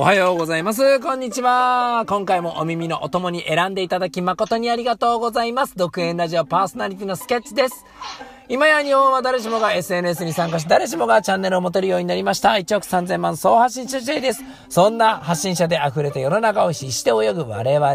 おはようございます。こんにちは。今回もお耳のお供に選んでいただき誠にありがとうございます。独演ラジオパーソナリティのスケッチです。今や日本は誰しもが SNS に参加し、誰しもがチャンネルを持てるようになりました。1億3000万総発信者 J です。そんな発信者で溢れて世の中を必死で泳ぐ我々。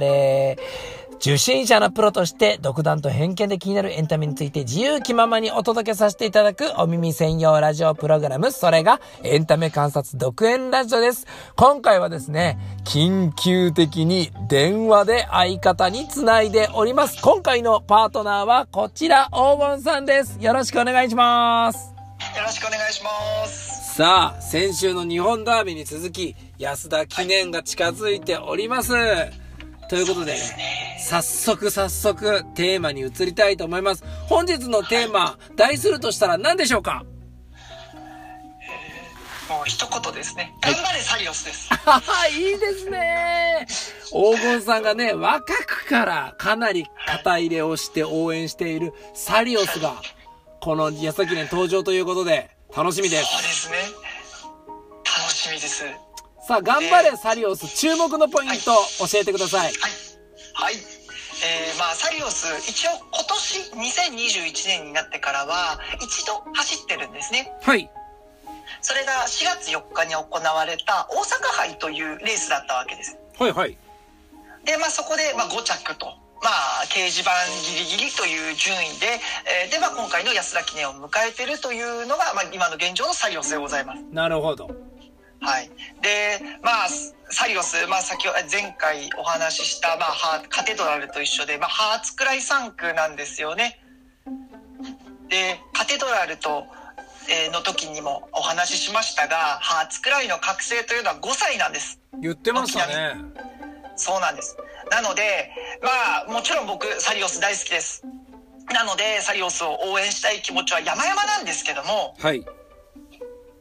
受信者のプロとして独断と偏見で気になるエンタメについて自由気ままにお届けさせていただくお耳専用ラジオプログラム、それがエンタメ観察独演ラジオです。今回はですね、緊急的に電話で相方につないでおります。今回のパートナーはこちら、黄金さんです。よろしくお願いします。よろしくお願いします。さあ、先週の日本ダービーに続き、安田記念が近づいております。ということで、早速早速テーマに移りたいと思います。本日のテーマ、題するとしたら何でしょうか？もう一言ですね。頑張れサリオスです。はは、いいですね。黄金さんがね、若くからかなり肩入れをして応援しているサリオスが、この安田記念登場ということで、楽しみです。そうですね。楽しみです。さあ、頑張れサリオス、注目のポイント教えてください。はい。はい。えー、まあサリオス一応今年2021年になってからは一度走ってるんですね。はい。それが4月4日に行われた大阪杯というレースだったわけです。はいはい。で、まあそこでまあ5着と。まあ、掲示板ギリギリという順位で、えーで、まあ今回の安田記念を迎えてるというのが、まあ今の現状のサリオスでございます。なるほど。はい。で、まあ、サリオス、まあ、先前回お話しした、まあ、ハーカテドラルと一緒で、まあ、ハーツクライ3区なんですよね。で、カテドラルと、えーの時にもお話ししましたが、ハーツクライの覚醒というのは5歳なんです。言ってましたね。そうなんです。なので、まあ、もちろん僕、サリオス大好きです。なので、サリオスを応援したい気持ちは山々なんですけども、はい。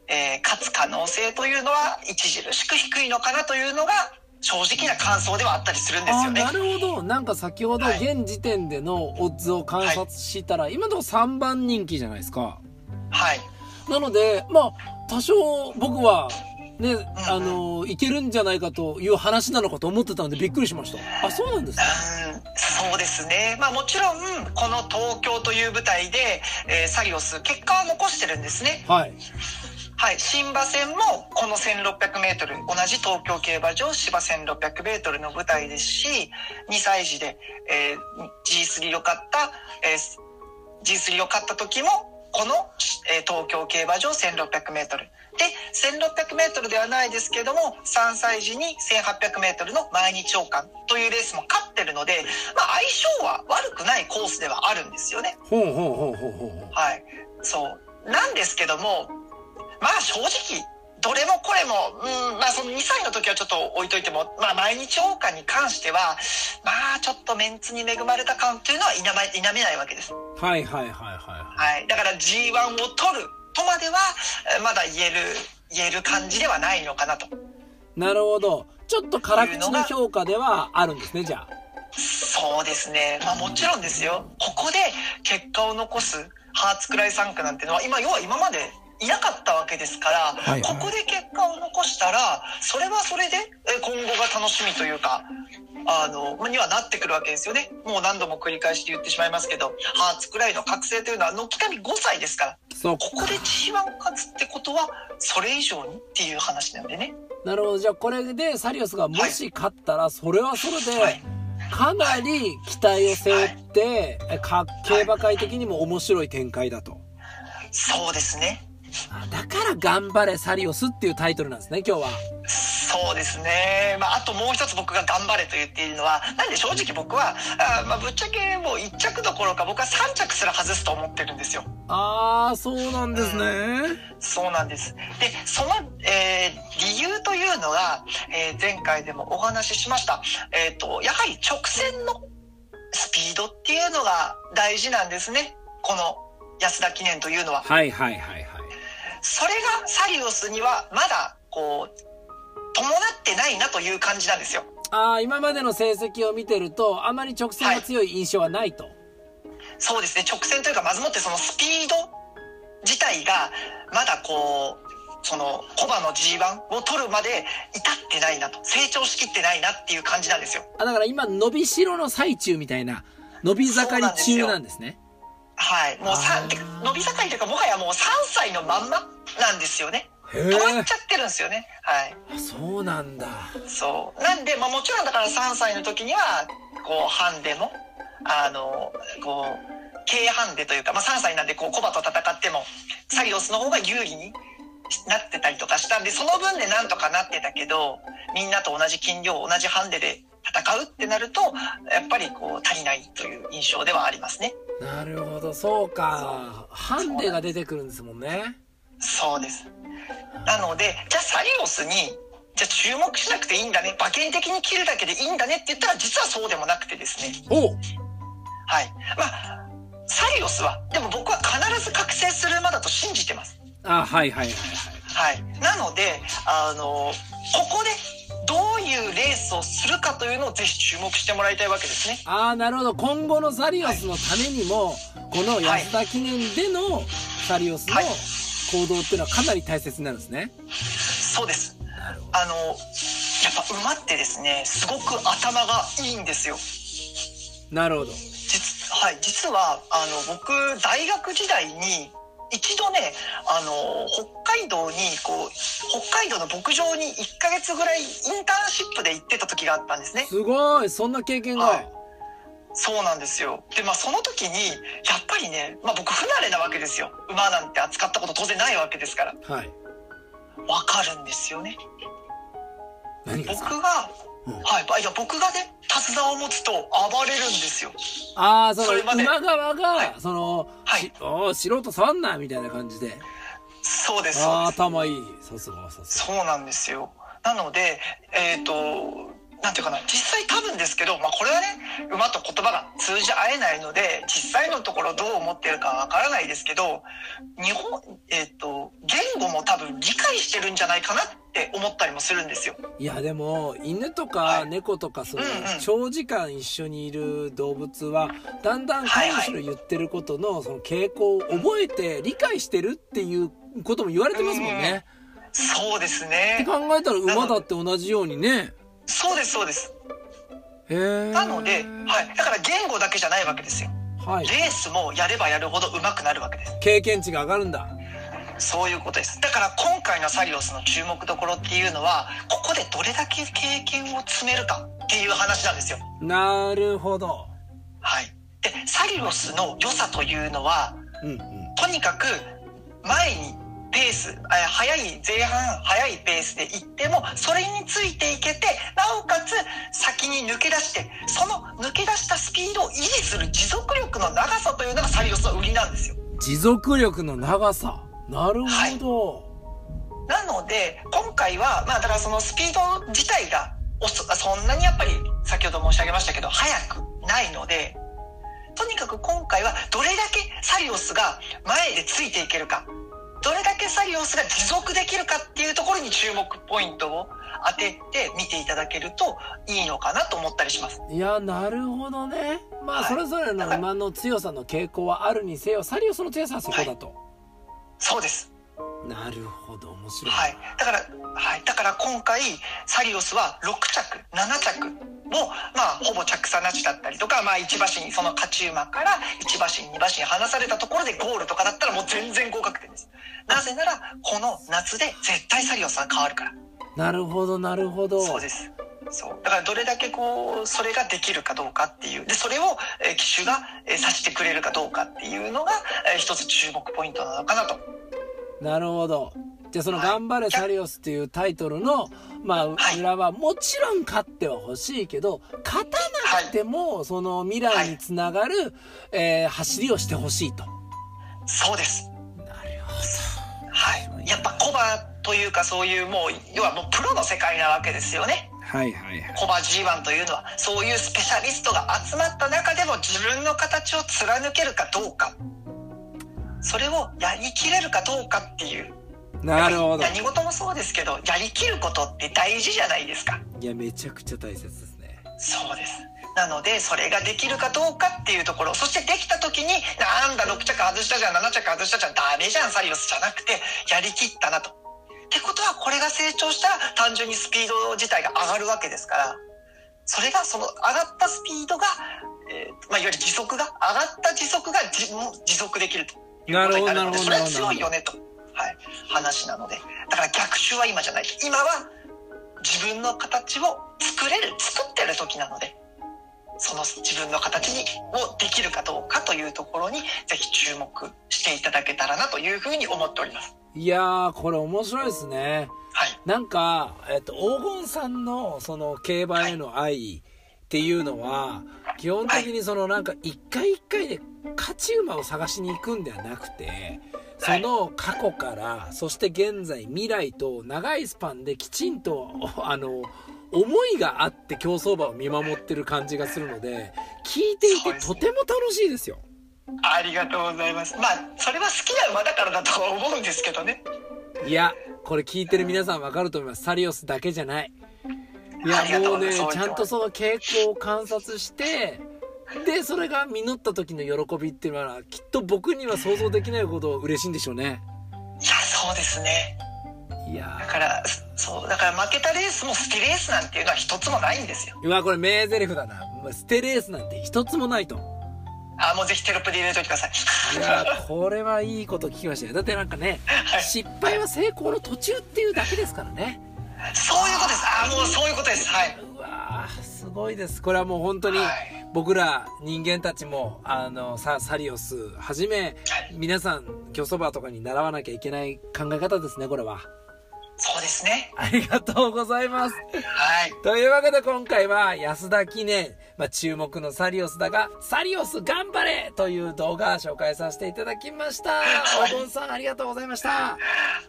えー勝つ可能性というのは著しく低いのかなというのが正直な感想ではあったりするんですよねな。るほど。なんか先ほどはい現時点でのオッズを観察したら、今のところ3番人気じゃないですか。はい。なので、まあ、多少僕は、ね、あの、いけるんじゃないかという話なのかと思ってたんでびっくりしました。あ、そうなんですね。うん、そうですね。まあもちろん、この東京という舞台で、えーサリオス、結果は残してるんですね。はい。はい。新馬戦もこの1600メートル、同じ東京競馬場芝1600メートルの舞台ですし、2歳児で、えー G3 を勝った、えー G3 を勝った時も、この、えー東京競馬場1600メートル。で、1600メートルではないですけども、3歳児に1800メートルの毎日王冠というレースも勝ってるので、まあ相性は悪くないコースではあるんですよね。ほうほうほうほうほうほう。はい。そう。なんですけども、まあ正直、どれもこれも、うん、まあその2歳の時はちょっと置いといても、まあ毎日王冠に関しては、まあちょっとメンツに恵まれた感というのは否め否めないわけです。はいはいはいははい。だから G1 を取るとまでは、えまだ言える、言える感じではないのかなと。い。なるほど。ちょっと辛口の評価ではあるんですね、じゃあ。そうですね。まあもちろんですよ。ここで結果を残すハーツクライ3区なんてのは、今、要は今までいなかったわけですから、はいはいここで結果を残したら、それはそれでえ今後が楽しみというか、あの、にはなってくるわけですよね。もう何度も繰り返し言ってしまいますけど、ハーツクライの覚醒というのは、軒並み5歳ですから、そう。ここで G1 勝つってことは、それ以上にっていう話なんでね。なるほど。じゃあこれでサリオスがもし勝ったら、それはそれで、はい。かなり期待を背負って、えか競馬界的にも面白い展開だと。そうですね。あだから頑張れサリオスっていうタイトルなんですね、今日は。そうですね。まあ、あともう一つ僕が頑張れと言っているのは、なんで正直僕は、あまあ、ぶっちゃけもう1着どころか僕は3着すら外すと思ってるんですよ。あー、そうなんですね。そうなんです。で、その、えー理由というのが、えー前回でもお話ししました。えっ、と、やはり直線のスピードっていうのが大事なんですね。この安田記念というのは。はいはいはいはい。それがサリオスにはまだ、こう、伴ってないなという感じなんですよ。ああ、今までの成績を見てると、あまり直線が強い印象はないと。そうですね直線というかまずもってそのスピード自体がまだこうそのコバの G1 を取るまで至ってないなと成長しきってないなっていう感じなんですよあ、だから今、伸びしろの最中みたいな、伸び盛り中なんですね。はい。もうさ伸び盛りというかもはやもう3歳のまんまなんですよね。へ止まっえちゃってるんですよね。はい。あそうなんだ。そう。なんで、まあ、もちろんだから3歳の時にはこうハンデもあのこう軽ハンデというか、まあ、3歳なんでこうコバと戦ってもサリオスの方が有利になってたりとかしたんでその分でなんとかなってたけどみんなと同じ斤量同じハンデで戦うってなるとやっぱりこう足りないという印象ではありますね。なるほど、そうか。ハンデが出てくるんですもんね。そうです。なので、じゃあサリオスに、じゃあ注目しなくていいんだね。馬券的に切るだけでいいんだねって言ったら実はそうでもなくてですね。おはい。まあ、サリオスは、でも僕は必ず覚醒する馬だと信じてます。あ、はいはいはいはい。はい。なので、あの、ここでいうレースをするかというのをぜひ注目してもらいたいわけですね。ああ、なるほど。今後のサリオスのためにも、この安田記念でのサリオスのはい行動っていうのはかなり大切になるんですね。そうです。あの、やっぱ馬ってですね、すごく頭がいいんですよ。ど。なるほど。実はい実はあの僕大学時代に一度ねあの北海道にこう北海道の牧場に1ヶ月ぐらいインターンシップで行ってた時があったんですね。すごいそんな経験が。はい。そうなんですよ。でまあその時にやっぱりね、まあ、僕不慣れなわけですよ。馬なんて扱ったこと当然ないわけですから。はい。わかるんですよね。何がですか？僕が、うん。はい。いや僕がね手綱を持つと暴れるんですよ。ああ、その、それまで。馬側が、はい。その、はい。しおー素人触んなみたいな感じで。そうですああ、そうです頭いい。さすが、さすが。そうなんですよ。なので、えっ、と、なんていうかな、実際多分ですけど、まあこれはね、馬と言葉が通じ合えないので、実際のところどう思ってるかわからないですけど、日本、えっ、と、言語も多分理解してるんじゃないかなって思ったりもするんですよ。いや、でも、犬とかはい猫とか、その長時間一緒にいる動物は、だんだん飼い主の言ってることの、その傾向を覚えて理解してるっていうことも言われてますもんね。そうですってね。考えたら馬だって同じようにね。そうです、そうです。なので、はい。だから言語だけじゃないわけですよ。はい。レースもやればやるほど上手くなるわけです。経験値が上がるんだ。そういうことです。だから今回のサリオスの注目どころっていうのは、ここでどれだけ経験を積めるかっていう話なんですよ。なるほど。はい。で、サリオスの良さというのは、うんうん。とにかく前にペース、あ早い前半早いペースで行っても、それについていけて、なおかつ先に抜け出して、その抜け出したスピードを維持する持続力の長さというのがサリオスの売りなんですよ。持続力の長さ。なるほど。なので、今回は、まあだからそのスピード自体がおそ、そんなにやっぱり先ほど申し上げましたけど、速くないので、とにかく今回はどれだけサリオスが前でついていけるか、どれだけサリオスが持続できるかっていうところに注目ポイントを当てて見ていただけるといいのかなと思ったりします。いや、なるほどね。まあ、はいそれぞれの馬の強さの傾向はあるにせよ、サリオスの強さはそこだと。そうです。なるほど、面白い。はい。だから、はい。だから今回、サリオスは6着、7着も、まあ、ほぼ着差なしだったりとか、まあ、1馬身、その勝ち馬から1馬身、2馬身離されたところでゴールとかだったらもう全然合格点です。なぜなら、この夏で絶対サリオスは変わるから。なるほど、なるほど。そうです。そう。だからどれだけこう、それができるかどうかっていう。で、それを、えー騎手が、えー、指してくれるかどうかっていうのが、えー一つ注目ポイントなのかなと。なるほど。じゃあそのはい頑張れサリオスっていうタイトルの、まあ、はい裏はもちろん勝っては欲しいけど、勝たなくても、その未来につながる、えー走りをしてほしいと。そうです。なるはい。やっぱコバというかそういうもう、要はもうプロの世界なわけですよね。はいはい。コバ G1 というのは、そういうスペシャリストが集まった中でも自分の形を貫けるかどうか。それをやりきれるかどうかっていう。なるほど。何事もそうですけど、やりきることって大事じゃないですか。いや、めちゃくちゃ大切ですね。そうです。なので、それができるかどうかっていうところ、そしてできた時に、なんだ、6着外したじゃん、7着外したじゃん、ダメじゃん、サリオスじゃなくて、やりきったなと。ってことはこれが成長したら単純にスピード自体が上がるわけですから、それがその上がったスピードが、えーまあ、いわゆる時速が、上がった時速がじ持続できるということになるので、それは強いよねと、はい、話なので。だから逆襲は今じゃない。今は自分の形を作れる、作ってる時なので、その自分の形にをできるかどうかというところにぜひ注目していただけたらなというふうに思っております。いやー、これ面白いですね。はい。なんか、えっと、黄金さんの、その、競馬への愛っていうのは、基本的にその、なんか、一回一回で勝ち馬を探しに行くんではなくて、その過去から、そして現在、未来と長いスパンできちんと、あの、思いがあって競走馬を見守ってる感じがするので、聞いていてとても楽しいですよ。ありがとうございます。まあ、それは好きな馬だからだとは思うんですけどね。いや、これ聞いてる皆さんわかると思います。サリオスだけじゃない。いや、もうね、ちゃんとその傾向を観察して、で、それが実った時の喜びっていうのは、きっと僕には想像できないほど嬉しいんでしょうね。いや、そうですね。いやだから、そう、だから負けたレースも捨てレースなんていうのは一つもないんですよ。ー。うわ、これ名台詞だな。ステレースなんて一つもないと。あ、もうぜひテロップで入れておいてください。いやー、これはいいこと聞きましたよ。だってなんかね、はい失敗は成功の途中っていうだけですからね。そういうことです。あ、もうそういうことです。はい。うわーすごいですこれはもう本当にはい僕ら人間たちもあのササリオスはじめはい皆さん競走馬とかに習わなきゃいけない考え方ですねこれはそうですね。ありがとうございますはい。というわけで今回は安田記念、まあ、注目のサリオスだがサリオス頑張れという動画紹介させていただきましたはいお盆さんありがとうございました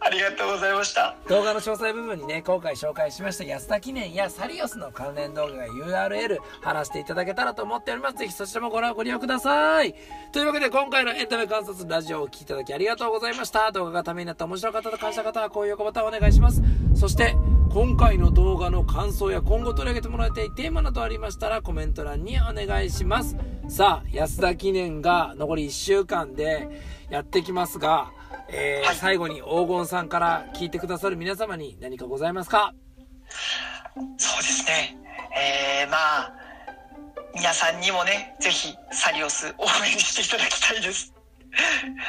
ありがとうございました。動画の詳細部分にね今回紹介しました安田記念やサリオスの関連動画が URL 貼らせていただけたらと思っております。ぜひそちらもご覧ご利用ください。というわけで今回のエンタメ観察ラジオをお聴きいただきありがとうございました。動画がためになった面白かったと感じた方は高評価ボタンをお願いします。そして今回の動画の感想や今後取り上げてもらいたいテーマなどありましたらコメント欄にお願いします。さあ安田記念が残り1週間でやってきますがえーはい最後に黄金さんから聞いてくださる皆様に何かございますか？そうですね。えー、まあ、皆さんにもね、ぜひサリオス応援していただきたいです。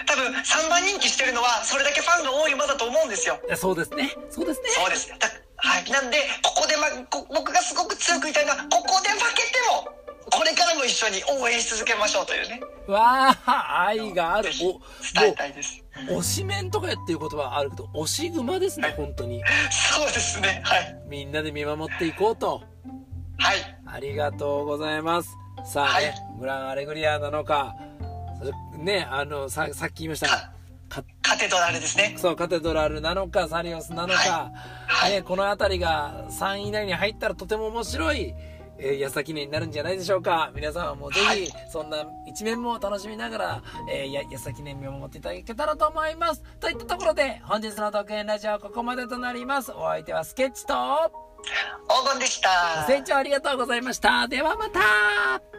多分、3番人気してるのは、それだけファンが多い馬だと思うんですよ。そうですねそうですねそうです。だはい。なんで、ここで、ま、こ僕がすごく強く言いたいのは、ここで負けても、これからも一緒に応援し続けましょうというね。わあ愛があるおも伝えたいです。う推しメンとかっていう言葉はあるけど推し馬ですね本当にそうですね。はい。みんなで見守っていこうとはい。ありがとうございますさあね、はいグランアレグリアなのかねあのささっき言いましたカテドラルですね。そうカテドラルなのかサリオスなのか、はいね、この辺りが3位以内に入ったらとても面白い、えー、安田記念になるんじゃないでしょうか。皆さんはもうぜはい。ひそんな一面も楽しみながら、えー、や安田記念見守っていただけたらと思います。といったところで本日の特演ラジオはここまでとなります。お相手はスケッチと黄金でした。ご清聴ありがとうございました。ではまた